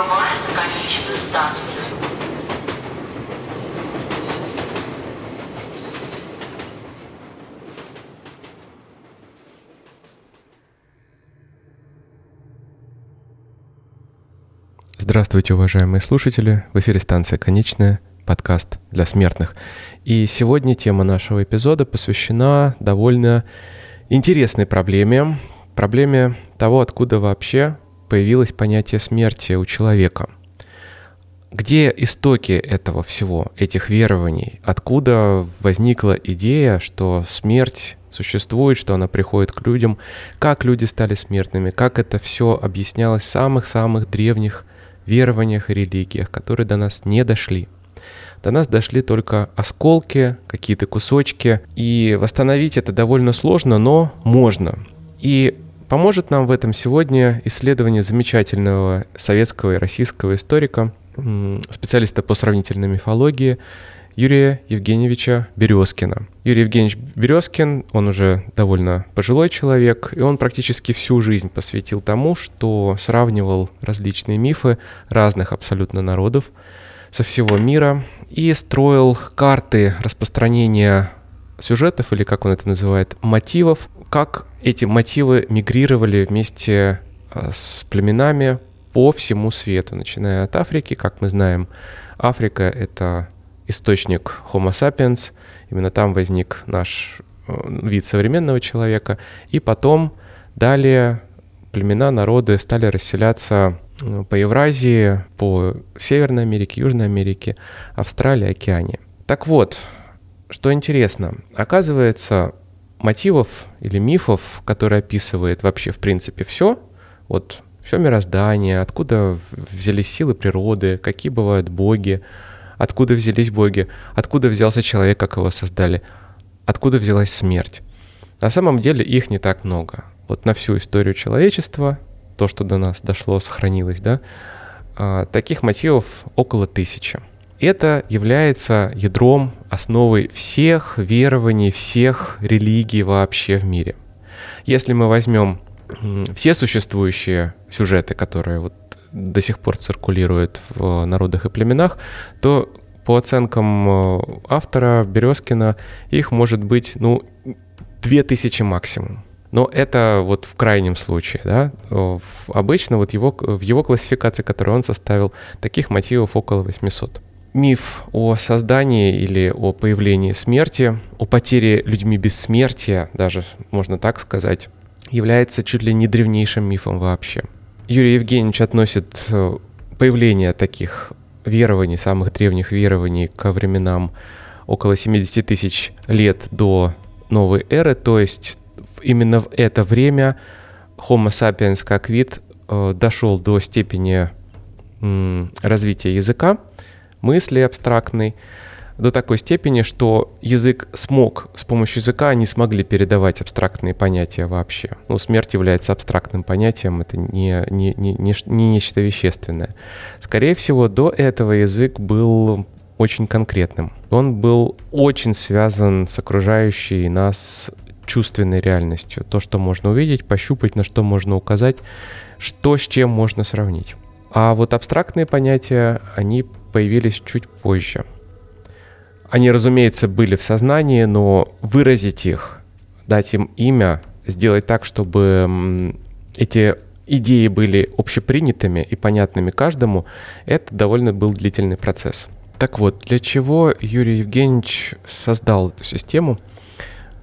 На конечную станцию. Здравствуйте, уважаемые слушатели! В эфире станция «Конечная», подкаст для смертных. И сегодня тема нашего эпизода посвящена довольно интересной проблеме, проблеме того, откуда вообще появилось понятие смерти у человека. Где истоки этого всего, этих верований? Откуда возникла идея, что смерть существует, что она приходит к людям, как люди стали смертными, как это все объяснялось в самых-самых древних верованиях и религиях, которые до нас не дошли. До нас дошли только осколки, какие-то кусочки, и восстановить это довольно сложно, но можно. И поможет нам в этом сегодня исследование замечательного советского и российского историка, специалиста по сравнительной мифологии Юрия Евгеньевича Березкина. Юрий Евгеньевич Березкин, он уже довольно пожилой человек, и он практически всю жизнь посвятил тому, что сравнивал различные мифы разных абсолютно народов со всего мира и строил карты распространения сюжетов, или как он это называет, мотивов, как эти мотивы мигрировали вместе а, с племенами по всему свету, начиная от Африки, как мы знаем, Африка — это источник Homo sapiens, именно там возник наш э, вид современного человека, и потом далее племена, народы стали расселяться э, по Евразии, по Северной Америке, Южной Америке, Австралии, Океане. Так вот, что интересно, оказывается, мотивов или мифов, которые описывает вообще в принципе все, вот все мироздание, откуда взялись силы природы, какие бывают боги, Откуда взялись боги? Откуда взялся человек, как его создали? Откуда взялась смерть? На самом деле их не так много. Вот на всю историю человечества, то, что до нас дошло, сохранилось, да, а, таких мотивов около тысячи. Это является ядром, основой всех верований, всех религий вообще в мире. Если мы возьмем все существующие сюжеты, которые вот до сих пор циркулирует в народах и племенах, то по оценкам э, автора Березкина их может быть, ну, 2000 максимум. Но это вот в крайнем случае, да. Обычно вот его, в его классификации, которую он составил, таких мотивов около 800. Миф о создании или о появлении смерти, о потере людьми бессмертия, даже можно так сказать, является чуть ли не древнейшим мифом вообще. Юрий Евгеньевич относит э, появление таких верований, самых древних верований ко временам около 70 тысяч лет до новой эры, то есть именно в это время Homo sapiens как вид э, дошел до степени развития языка, мысли абстрактной, до такой степени, что язык смог, с помощью языка они смогли передавать абстрактные понятия вообще. Ну, смерть является абстрактным понятием, это не, не, не, не, не нечто вещественное. Скорее всего, до этого язык был очень конкретным. Он был очень связан с окружающей нас чувственной реальностью. То, что можно увидеть, пощупать, на что можно указать, что с чем можно сравнить. А вот абстрактные понятия, они появились чуть позже. Они, разумеется, были в сознании, но выразить их, дать им имя, сделать так, чтобы эти идеи были общепринятыми и понятными каждому, это довольно был длительный процесс. Так вот, для чего Юрий Евгеньевич создал эту систему?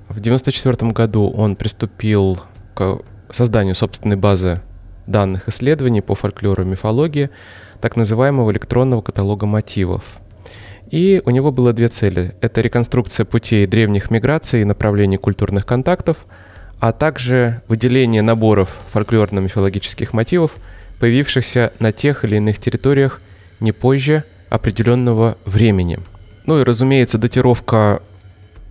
В 1994 году он приступил к созданию собственной базы данных исследований по фольклору и мифологии, так называемого электронного каталога мотивов – и у него было две цели. Это реконструкция путей древних миграций и направлений культурных контактов, а также выделение наборов фольклорно-мифологических мотивов, появившихся на тех или иных территориях не позже определенного времени. Ну и, разумеется, датировка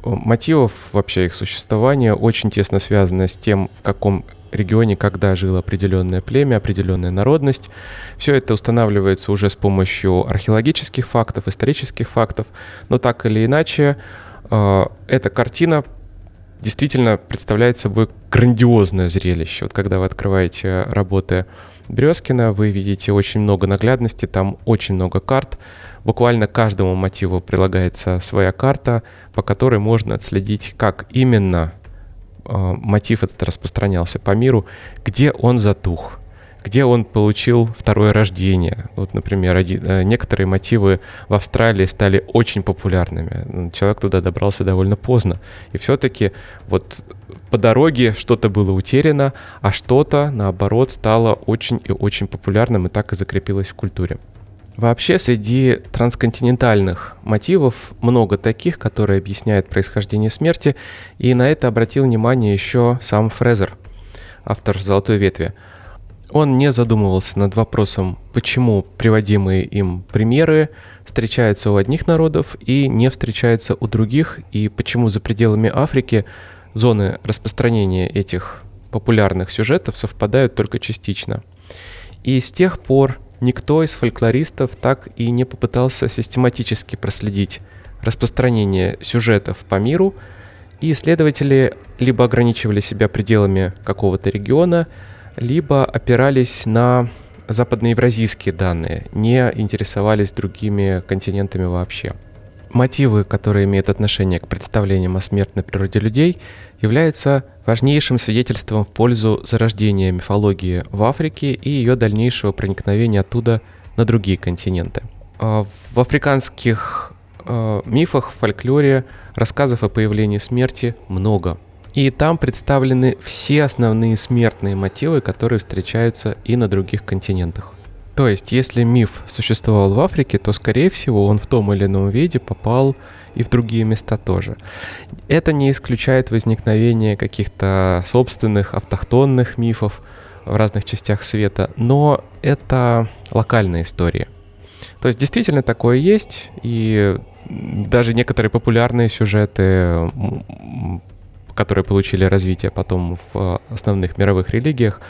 э, мотивов, вообще их существования, очень тесно связана с тем, в каком регионе, когда жило определенное племя, определенная народность. Все это устанавливается уже с помощью археологических фактов, исторических фактов, но так или иначе э, эта картина действительно представляет собой грандиозное зрелище. Вот когда вы открываете работы Березкина вы видите очень много наглядности, там очень много карт. Буквально каждому мотиву прилагается своя карта, по которой можно отследить, как именно мотив этот распространялся по миру, где он затух, где он получил второе рождение. Вот, например, один, э, некоторые мотивы в Австралии стали очень популярными. Человек туда добрался довольно поздно. И все-таки вот по дороге что-то было утеряно, а что-то, наоборот, стало очень и очень популярным и так и закрепилось в культуре. Вообще, среди трансконтинентальных мотивов много таких, которые объясняют происхождение смерти, и на это обратил внимание еще сам Фрезер, автор «Золотой ветви». Он не задумывался над вопросом, почему приводимые им примеры встречаются у одних народов и не встречаются у других, и почему за пределами Африки зоны распространения этих популярных сюжетов совпадают только частично. И с тех пор никто из фольклористов так и не попытался систематически проследить распространение сюжетов по миру, и исследователи либо ограничивали себя пределами какого-то региона, либо опирались на западноевразийские данные, не интересовались другими континентами вообще. Мотивы, которые имеют отношение к представлениям о смертной природе людей, являются важнейшим свидетельством в пользу зарождения мифологии в Африке и ее дальнейшего проникновения оттуда на другие континенты. А, в африканских э, мифах, фольклоре рассказов о появлении смерти много – и там представлены все основные смертные мотивы, которые встречаются и на других континентах. То есть, если миф существовал в Африке, то, скорее всего, он в том или ином виде попал и в другие места тоже. Это не исключает возникновение каких-то собственных автохтонных мифов в разных частях света, но это локальная история. То есть действительно такое есть, и даже некоторые популярные сюжеты которые получили развитие потом в э, основных мировых религиях,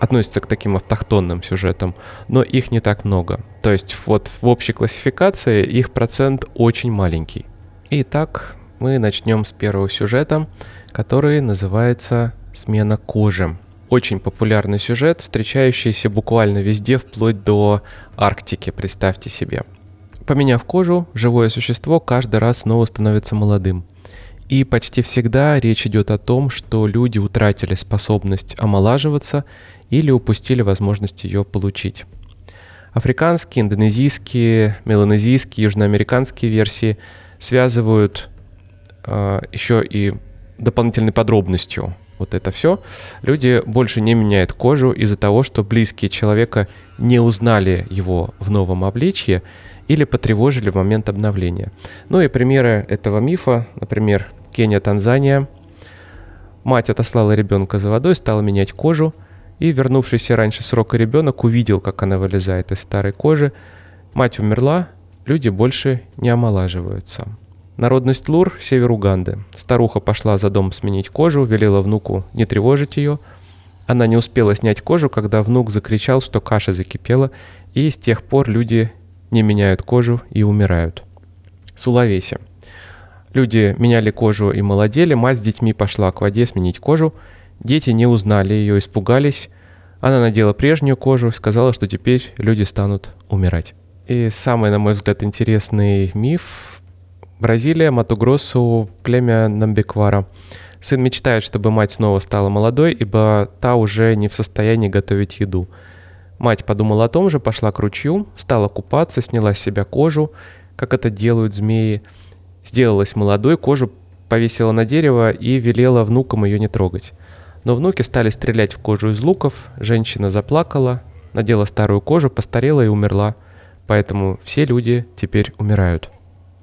относятся к таким автохтонным сюжетам, но их не так много. То есть вот в общей классификации их процент очень маленький. Итак, мы начнем с первого сюжета, который называется «Смена кожи». Очень популярный сюжет, встречающийся буквально везде, вплоть до Арктики, представьте себе. Поменяв кожу, живое существо каждый раз снова становится молодым. И почти всегда речь идет о том, что люди утратили способность омолаживаться или упустили возможность ее получить. Африканские, индонезийские, меланезийские, южноамериканские версии связывают э, еще и дополнительной подробностью вот это все. Люди больше не меняют кожу из-за того, что близкие человека не узнали его в новом обличье или потревожили в момент обновления. Ну и примеры этого мифа, например, Кения, Танзания. Мать отослала ребенка за водой, стала менять кожу, и вернувшийся раньше срока ребенок увидел, как она вылезает из старой кожи. Мать умерла, люди больше не омолаживаются. Народность Лур – север Уганды. Старуха пошла за дом сменить кожу, велела внуку не тревожить ее. Она не успела снять кожу, когда внук закричал, что каша закипела, и с тех пор люди не меняют кожу и умирают. Сулавеси. Люди меняли кожу и молодели, мать с детьми пошла к воде сменить кожу. Дети не узнали ее, испугались. Она надела прежнюю кожу, сказала, что теперь люди станут умирать. И самый, на мой взгляд, интересный миф. Бразилия, Матугросу, племя Намбеквара. Сын мечтает, чтобы мать снова стала молодой, ибо та уже не в состоянии готовить еду – Мать подумала о том же, пошла к ручью, стала купаться, сняла с себя кожу, как это делают змеи, сделалась молодой, кожу повесила на дерево и велела внукам ее не трогать. Но внуки стали стрелять в кожу из луков, женщина заплакала, надела старую кожу, постарела и умерла. Поэтому все люди теперь умирают.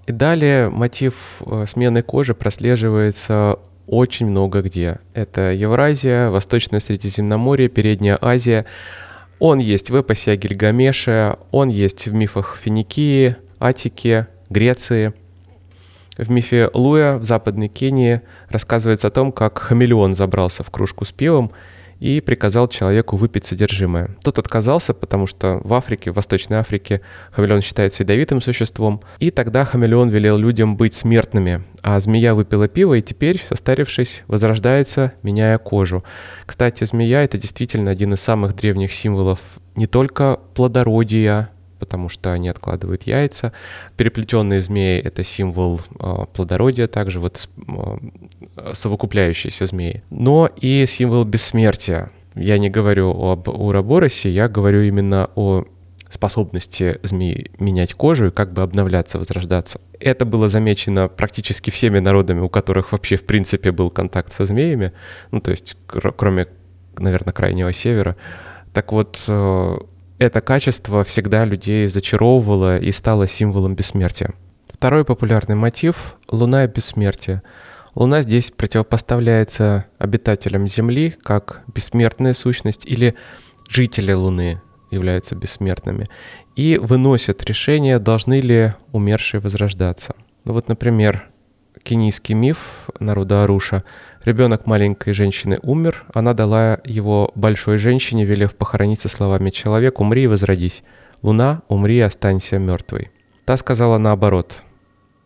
И далее мотив э, смены кожи прослеживается очень много где. Это Евразия, Восточное Средиземноморье, Передняя Азия – он есть в эпосе о Гильгамеше, он есть в мифах Финикии, Атики, Греции. В мифе Луя в Западной Кении рассказывается о том, как хамелеон забрался в кружку с пивом и приказал человеку выпить содержимое. Тот отказался, потому что в Африке, в Восточной Африке, хамелеон считается ядовитым существом. И тогда хамелеон велел людям быть смертными, а змея выпила пиво и теперь, состарившись, возрождается, меняя кожу. Кстати, змея — это действительно один из самых древних символов не только плодородия, потому что они откладывают яйца. Переплетенные змеи — это символ э, плодородия, также вот э, совокупляющиеся змеи. Но и символ бессмертия. Я не говорю об Ураборосе, я говорю именно о способности змеи менять кожу и как бы обновляться, возрождаться. Это было замечено практически всеми народами, у которых вообще в принципе был контакт со змеями, ну то есть кроме, наверное, Крайнего Севера. Так вот, э, это качество всегда людей зачаровывало и стало символом бессмертия. Второй популярный мотив — Луна и бессмертие. Луна здесь противопоставляется обитателям Земли как бессмертная сущность или жители Луны являются бессмертными и выносят решение, должны ли умершие возрождаться. Ну вот, например, кенийский миф народа Аруша. Ребенок маленькой женщины умер, она дала его большой женщине, велев похоронить со словами «Человек, умри и возродись. Луна, умри и останься мертвой». Та сказала наоборот.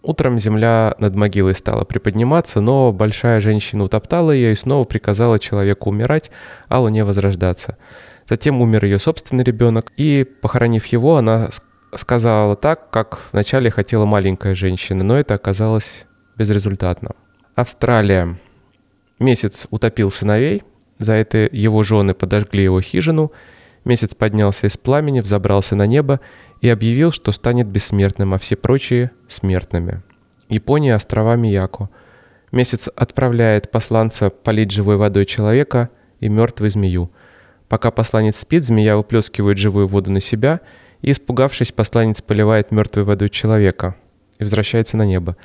Утром земля над могилой стала приподниматься, но большая женщина утоптала ее и снова приказала человеку умирать, а Луне возрождаться. Затем умер ее собственный ребенок, и, похоронив его, она сказала так, как вначале хотела маленькая женщина, но это оказалось безрезультатно. Австралия. Месяц утопил сыновей, за это его жены подожгли его хижину, месяц поднялся из пламени, взобрался на небо и объявил, что станет бессмертным, а все прочие — смертными. Япония, острова Мияко. Месяц отправляет посланца полить живой водой человека и мертвой змею. Пока посланец спит, змея выплескивает живую воду на себя, и, испугавшись, посланец поливает мертвой водой человека и возвращается на небо.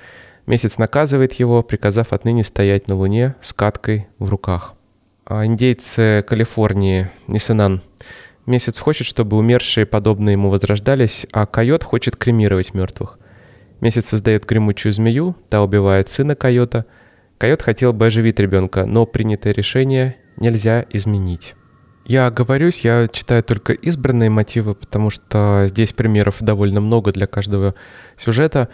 Месяц наказывает его, приказав отныне стоять на Луне с каткой в руках. А индейцы Калифорнии, Нисенан. Месяц хочет, чтобы умершие подобно ему возрождались, а койот хочет кремировать мертвых. Месяц создает гремучую змею, та убивает сына койота. Койот хотел бы оживить ребенка, но принятое решение нельзя изменить. Я оговорюсь, я читаю только избранные мотивы, потому что здесь примеров довольно много для каждого сюжета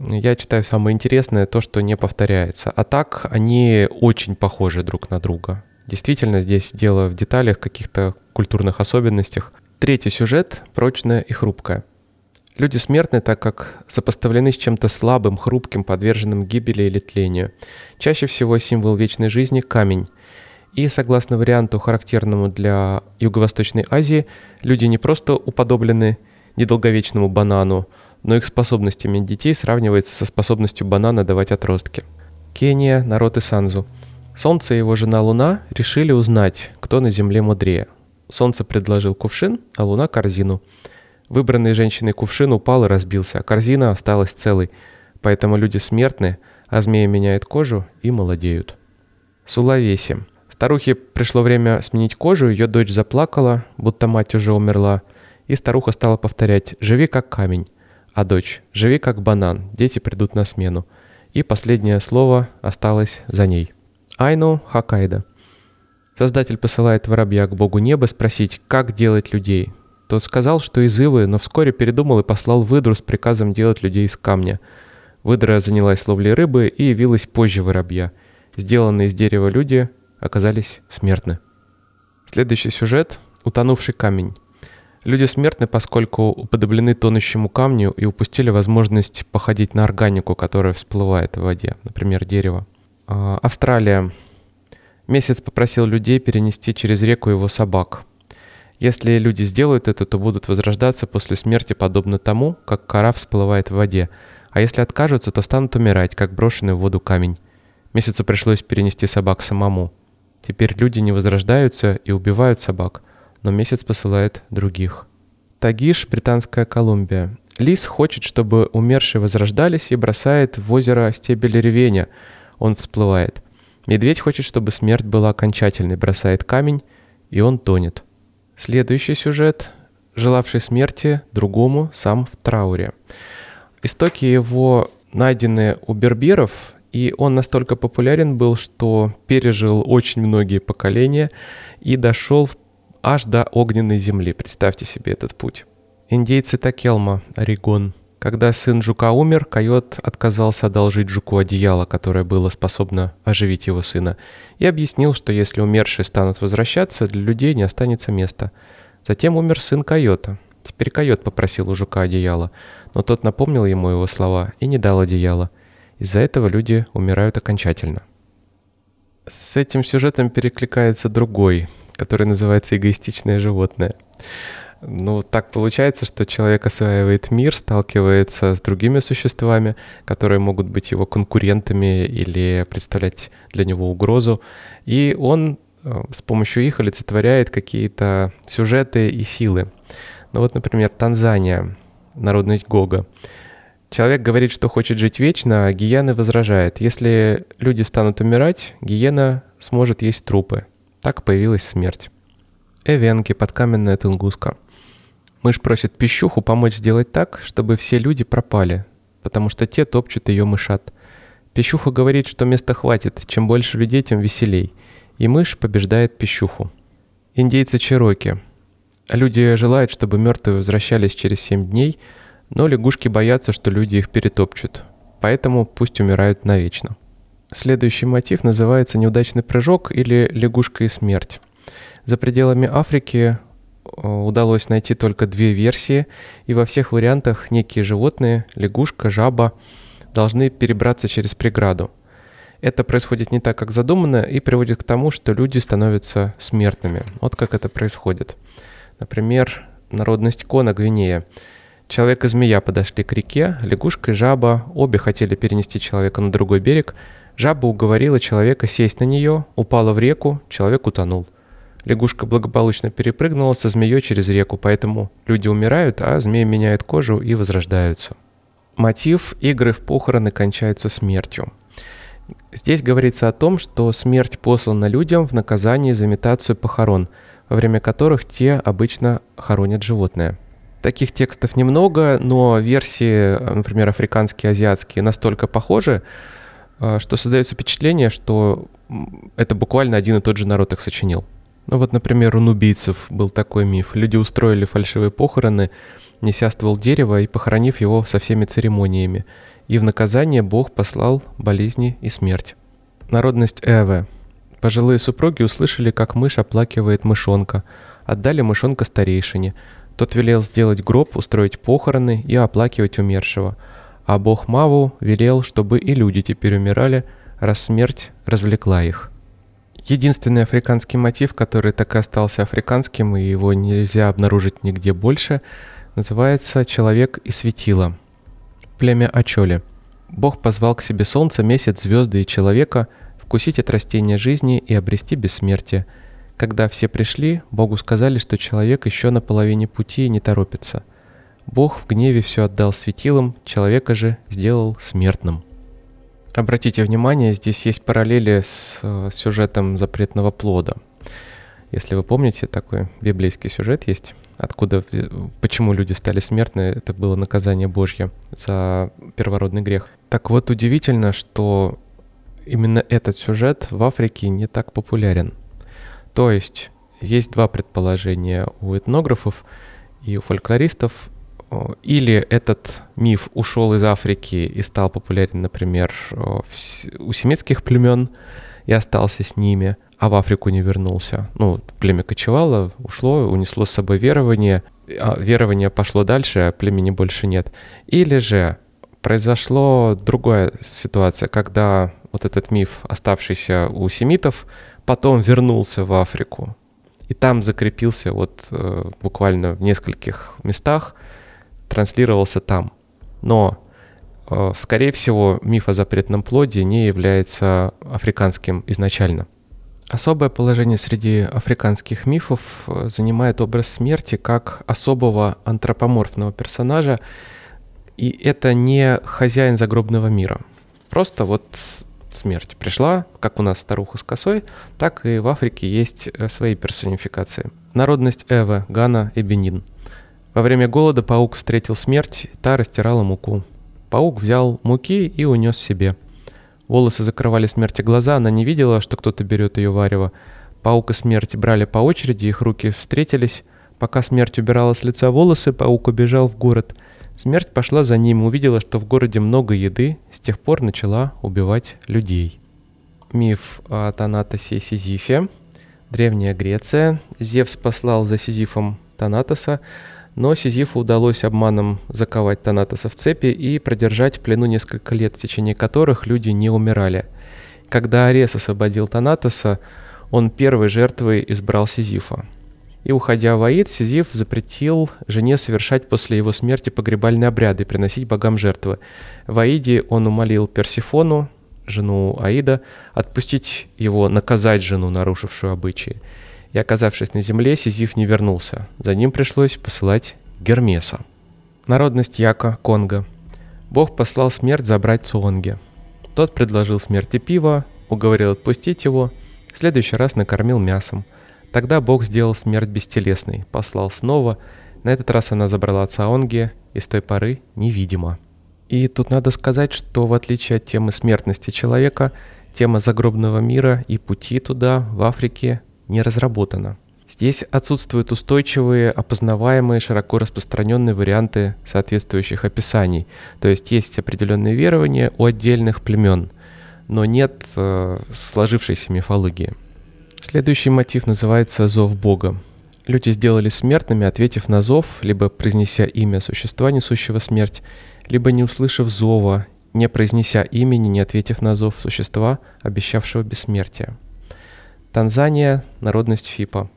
я читаю самое интересное, то, что не повторяется. А так они очень похожи друг на друга. Действительно, здесь дело в деталях, каких-то культурных особенностях. Третий сюжет – прочное и хрупкое. Люди смертны, так как сопоставлены с чем-то слабым, хрупким, подверженным гибели или тлению. Чаще всего символ вечной жизни – камень. И согласно варианту, характерному для Юго-Восточной Азии, люди не просто уподоблены недолговечному банану, но их способность иметь детей сравнивается со способностью банана давать отростки. Кения, народ Исанзу. Солнце и его жена Луна решили узнать, кто на Земле мудрее. Солнце предложил кувшин, а Луна – корзину. Выбранный женщиной кувшин упал и разбился, а корзина осталась целой. Поэтому люди смертны, а змея меняет кожу и молодеют. Сулавеси. Старухе пришло время сменить кожу, ее дочь заплакала, будто мать уже умерла, и старуха стала повторять «Живи как камень». А дочь «Живи как банан, дети придут на смену». И последнее слово осталось за ней. Айну Хакайда. Создатель посылает воробья к богу неба спросить, как делать людей. Тот сказал, что из Ивы, но вскоре передумал и послал выдру с приказом делать людей из камня. Выдра занялась ловлей рыбы и явилась позже воробья. Сделанные из дерева люди оказались смертны. Следующий сюжет – утонувший камень. Люди смертны, поскольку уподоблены тонущему камню и упустили возможность походить на органику, которая всплывает в воде, например, дерево. А, Австралия. Месяц попросил людей перенести через реку его собак. Если люди сделают это, то будут возрождаться после смерти подобно тому, как кора всплывает в воде, а если откажутся, то станут умирать, как брошенный в воду камень. Месяцу пришлось перенести собак самому. Теперь люди не возрождаются и убивают собак – но месяц посылает других. Тагиш, Британская Колумбия. Лис хочет, чтобы умершие возрождались и бросает в озеро стебель ревеня. Он всплывает. Медведь хочет, чтобы смерть была окончательной, бросает камень, и он тонет. Следующий сюжет. Желавший смерти другому сам в трауре. Истоки его найдены у берберов И он настолько популярен был, что пережил очень многие поколения и дошел аж до огненной земли. Представьте себе этот путь. Индейцы Такелма, Орегон. Когда сын жука умер, койот отказался одолжить жуку одеяло, которое было способно оживить его сына, и объяснил, что если умершие станут возвращаться, для людей не останется места. Затем умер сын койота. Теперь койот попросил у жука одеяло, но тот напомнил ему его слова и не дал одеяла. Из-за этого люди умирают окончательно. С этим сюжетом перекликается другой, который называется «Эгоистичное животное». Ну, так получается, что человек осваивает мир, сталкивается с другими существами, которые могут быть его конкурентами или представлять для него угрозу. И он э, с помощью их олицетворяет какие-то сюжеты и силы. Ну вот, например, Танзания, народность Гога. Человек говорит, что хочет жить вечно, а гиены возражает. Если люди станут умирать, гиена сможет есть трупы. Так появилась смерть. Эвенки, подкаменная Тунгуска. Мышь просит пищуху помочь сделать так, чтобы все люди пропали, потому что те топчут ее мышат. Пищуха говорит, что места хватит, чем больше людей, тем веселей. И мышь побеждает пищуху. Индейцы Чероки. Люди желают, чтобы мертвые возвращались через семь дней, но лягушки боятся, что люди их перетопчут. Поэтому пусть умирают навечно. Следующий мотив называется «Неудачный прыжок» или «Лягушка и смерть». За пределами Африки удалось найти только две версии, и во всех вариантах некие животные, лягушка, жаба, должны перебраться через преграду. Это происходит не так, как задумано, и приводит к тому, что люди становятся смертными. Вот как это происходит. Например, народность Кона, Гвинея. Человек и змея подошли к реке, лягушка и жаба обе хотели перенести человека на другой берег. Жаба уговорила человека сесть на нее, упала в реку, человек утонул. Лягушка благополучно перепрыгнула со змеей через реку, поэтому люди умирают, а змеи меняют кожу и возрождаются. Мотив игры в похороны кончаются смертью. Здесь говорится о том, что смерть послана людям в наказание за имитацию похорон, во время которых те обычно хоронят животное. Таких текстов немного, но версии, например, африканские, азиатские, настолько похожи, э, что создается впечатление, что это буквально один и тот же народ их сочинил. Ну вот, например, у нубийцев был такой миф. Люди устроили фальшивые похороны, неся ствол дерева и похоронив его со всеми церемониями. И в наказание Бог послал болезни и смерть. Народность Эве. Пожилые супруги услышали, как мышь оплакивает мышонка. Отдали мышонка старейшине. Тот велел сделать гроб, устроить похороны и оплакивать умершего. А бог Маву велел, чтобы и люди теперь умирали, раз смерть развлекла их. Единственный африканский мотив, который так и остался африканским, и его нельзя обнаружить нигде больше, называется «Человек и светило». Племя Ачоли. Бог позвал к себе солнце, месяц, звезды и человека вкусить от растения жизни и обрести бессмертие. Когда все пришли, Богу сказали, что человек еще на половине пути и не торопится. Бог в гневе все отдал светилам, человека же сделал смертным. Обратите внимание, здесь есть параллели с э, сюжетом запретного плода. Если вы помните, такой библейский сюжет есть, откуда, почему люди стали смертны, это было наказание Божье за первородный грех. Так вот, удивительно, что именно этот сюжет в Африке не так популярен. То есть, есть два предположения у этнографов и у фольклористов. Или этот миф ушел из Африки и стал популярен, например, у семитских племен и остался с ними, а в Африку не вернулся. Ну, племя кочевало, ушло, унесло с собой верование, а верование пошло дальше, а племени больше нет. Или же произошла другая ситуация, когда вот этот миф, оставшийся у семитов, потом вернулся в Африку. И там закрепился вот э, буквально в нескольких местах, транслировался там. Но, э, скорее всего, миф о запретном плоде не является африканским изначально. Особое положение среди африканских мифов э, занимает образ смерти как особого антропоморфного персонажа, и это не хозяин загробного мира. Просто вот смерть пришла, как у нас старуха с косой, так и в Африке есть э, свои персонификации. Народность Эва, Гана и Бенин – во время голода паук встретил смерть, та растирала муку. Паук взял муки и унес себе. Волосы закрывали смерти глаза, она не видела, что кто-то берет ее варево. Паук и смерть брали по очереди, их руки встретились. Пока смерть убирала с лица волосы, паук убежал в город. Смерть пошла за ним, увидела, что в городе много еды, с тех пор начала убивать людей. Миф о Танатосе и Сизифе. Древняя Греция. Зевс послал за Сизифом Танатоса, но Сизифу удалось обманом заковать Танатоса в цепи и продержать в плену несколько лет, в течение которых люди не умирали. Когда Арес освободил Танатоса, он первой жертвой избрал Сизифа. И уходя в Аид, Сизиф запретил жене совершать после его смерти погребальные обряды и приносить богам жертвы. В Аиде он умолил Персифону, жену Аида, отпустить его наказать жену, нарушившую обычаи. И оказавшись на земле, Сизиф не вернулся. За ним пришлось посылать Гермеса. Народность Яка, Конго. Бог послал смерть забрать Цуонге. Тот предложил смерти пива, уговорил отпустить его, в следующий раз накормил мясом. Тогда Бог сделал смерть бестелесной, послал снова. На этот раз она забрала Цаонги и с той поры невидима. И тут надо сказать, что в отличие от темы смертности человека, тема загробного мира и пути туда, в Африке, не разработана. Здесь отсутствуют устойчивые, опознаваемые, широко распространенные варианты соответствующих описаний. То есть есть определенные верования у отдельных племен, но нет э, сложившейся мифологии. Следующий мотив называется «Зов Бога». Люди сделали смертными, ответив на зов, либо произнеся имя существа, несущего смерть, либо не услышав зова, не произнеся имени, не ответив на зов существа, обещавшего бессмертие. Танзания, народность Фипа.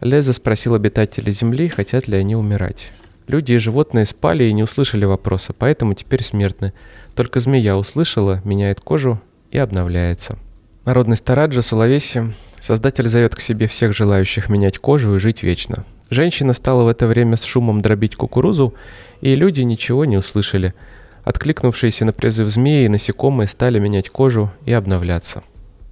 Леза спросил обитателей Земли, хотят ли они умирать. Люди и животные спали и не услышали вопроса, поэтому теперь смертны. Только змея услышала, меняет кожу и обновляется. Народность Тараджа, Сулавеси. Создатель зовет к себе всех желающих менять кожу и жить вечно. Женщина стала в это время с шумом дробить кукурузу, и люди ничего не услышали. Откликнувшиеся на призыв змеи, насекомые стали менять кожу и обновляться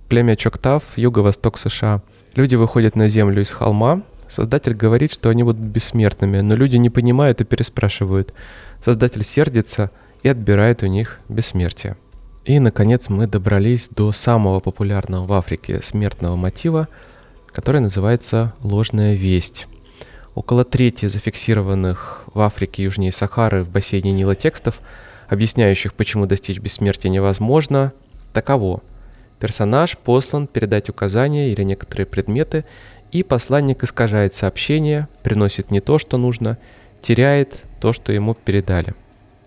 племя Чоктав, юго-восток США. Люди выходят на землю из холма. Создатель говорит, что они будут бессмертными, но люди не понимают и переспрашивают. Создатель сердится и отбирает у них бессмертие. И, наконец, мы добрались до самого популярного в Африке смертного мотива, который называется «ложная весть». Около трети зафиксированных в Африке южнее Сахары в бассейне Нила текстов, объясняющих, почему достичь бессмертия невозможно, таково – Персонаж послан передать указания или некоторые предметы, и посланник искажает сообщение, приносит не то, что нужно, теряет то, что ему передали.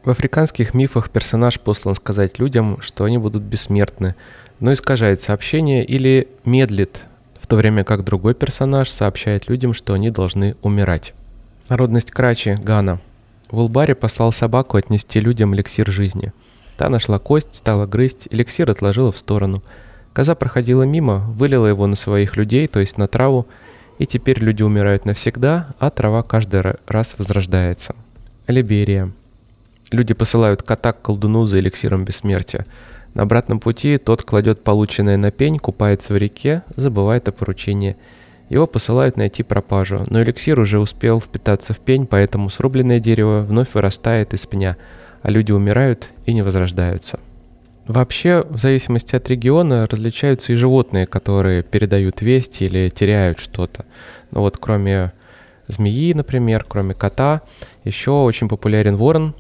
В африканских мифах персонаж послан сказать людям, что они будут бессмертны, но искажает сообщение или медлит, в то время как другой персонаж сообщает людям, что они должны умирать. Народность Крачи, Гана. В Улбаре послал собаку отнести людям эликсир жизни. Та нашла кость, стала грызть, эликсир отложила в сторону – Коза проходила мимо, вылила его на своих людей, то есть на траву, и теперь люди умирают навсегда, а трава каждый раз возрождается. Либерия. Люди посылают кота к колдуну за эликсиром бессмертия. На обратном пути тот кладет полученное на пень, купается в реке, забывает о поручении. Его посылают найти пропажу, но эликсир уже успел впитаться в пень, поэтому срубленное дерево вновь вырастает из пня, а люди умирают и не возрождаются. Вообще, в зависимости от региона, различаются и животные, которые передают вести или теряют что-то. Ну вот кроме змеи, например, кроме кота, еще очень популярен ворон.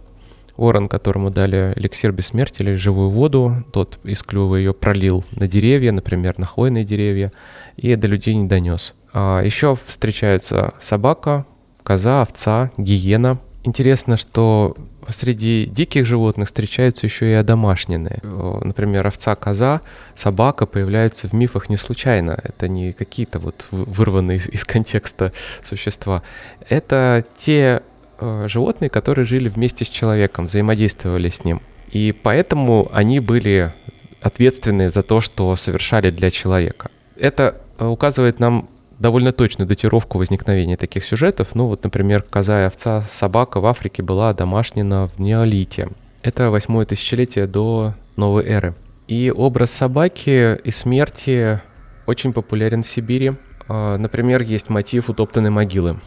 Ворон, которому дали эликсир бессмертия или живую воду, тот из клюва ее пролил на деревья, например, на хвойные деревья, и до людей не донес. А еще встречаются собака, коза, овца, гиена. Интересно, что среди диких животных встречаются еще и одомашненные. Например, овца, коза, собака появляются в мифах не случайно. Это не какие-то вот вырванные из, контекста существа. Это те э, животные, которые жили вместе с человеком, взаимодействовали с ним. И поэтому они были ответственны за то, что совершали для человека. Это э, указывает нам довольно точную датировку возникновения таких сюжетов. Ну вот, например, коза и овца, собака в Африке была домашнена в неолите. Это восьмое тысячелетие до новой эры. И образ собаки и смерти очень популярен в Сибири. А, например, есть мотив утоптанной могилы.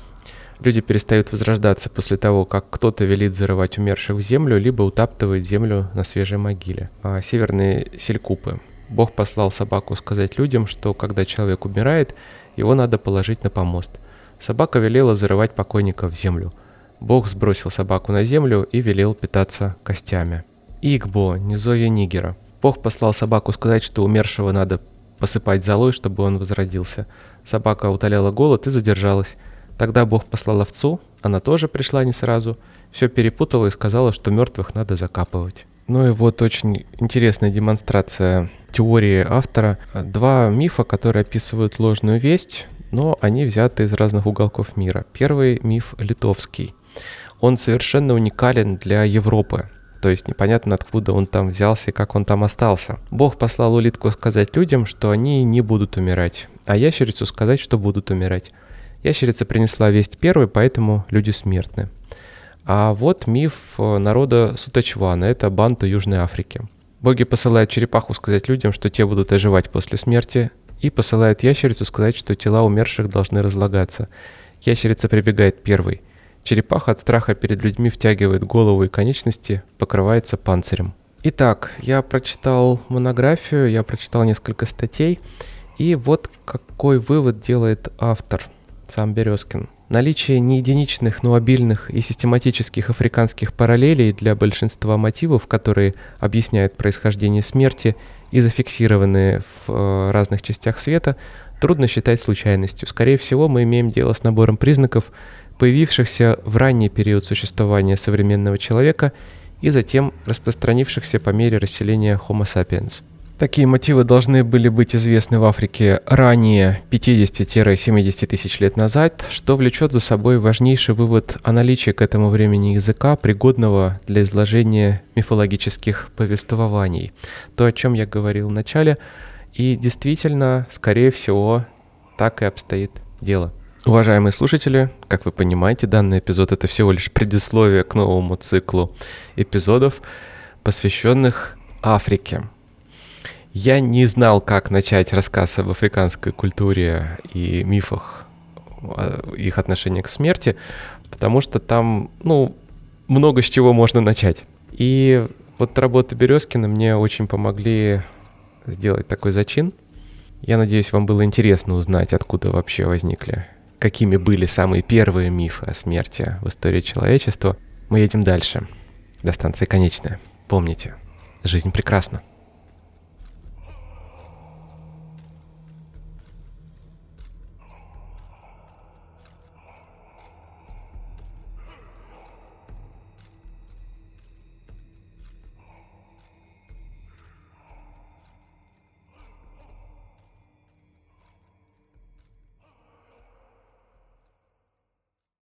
Люди перестают возрождаться после того, как кто-то велит зарывать умерших в землю, либо утаптывает землю на свежей могиле. А северные селькупы. Бог послал собаку сказать людям, что когда человек умирает, его надо положить на помост. Собака велела зарывать покойника в землю. Бог сбросил собаку на землю и велел питаться костями. Игбо, низовья Нигера. Бог послал собаку сказать, что умершего надо посыпать золой, чтобы он возродился. Собака утоляла голод и задержалась. Тогда Бог послал овцу, она тоже пришла не сразу, все перепутала и сказала, что мертвых надо закапывать. Ну и вот очень интересная демонстрация теории автора. Два мифа, которые описывают ложную весть, но они взяты из разных уголков мира. Первый миф литовский. Он совершенно уникален для Европы. То есть непонятно, откуда он там взялся и как он там остался. Бог послал улитку сказать людям, что они не будут умирать, а ящерицу сказать, что будут умирать. Ящерица принесла весть первой, поэтому люди смертны. А вот миф э, народа Сутачвана, это банту Южной Африки. Боги посылают черепаху сказать людям, что те будут оживать после смерти, и посылают ящерицу сказать, что тела умерших должны разлагаться. Ящерица прибегает первой. Черепаха от страха перед людьми втягивает голову и конечности, покрывается панцирем. Итак, я прочитал монографию, я прочитал несколько статей, и вот какой вывод делает автор – сам Березкин. Наличие не единичных, но обильных и систематических африканских параллелей для большинства мотивов, которые объясняют происхождение смерти и зафиксированные в э, разных частях света, трудно считать случайностью. Скорее всего, мы имеем дело с набором признаков, появившихся в ранний период существования современного человека и затем распространившихся по мере расселения Homo sapiens. Такие мотивы должны были быть известны в Африке ранее 50-70 тысяч лет назад, что влечет за собой важнейший вывод о наличии к этому времени языка, пригодного для изложения мифологических повествований. То, о чем я говорил в начале, и действительно, скорее всего, так и обстоит дело. Уважаемые слушатели, как вы понимаете, данный эпизод это всего лишь предисловие к новому циклу эпизодов, посвященных Африке. Я не знал, как начать рассказ об африканской культуре и мифах, их отношения к смерти, потому что там, ну, много с чего можно начать. И вот работы Березкина мне очень помогли сделать такой зачин. Я надеюсь, вам было интересно узнать, откуда вообще возникли, какими были самые первые мифы о смерти в истории человечества. Мы едем дальше, до станции конечная. Помните, жизнь прекрасна.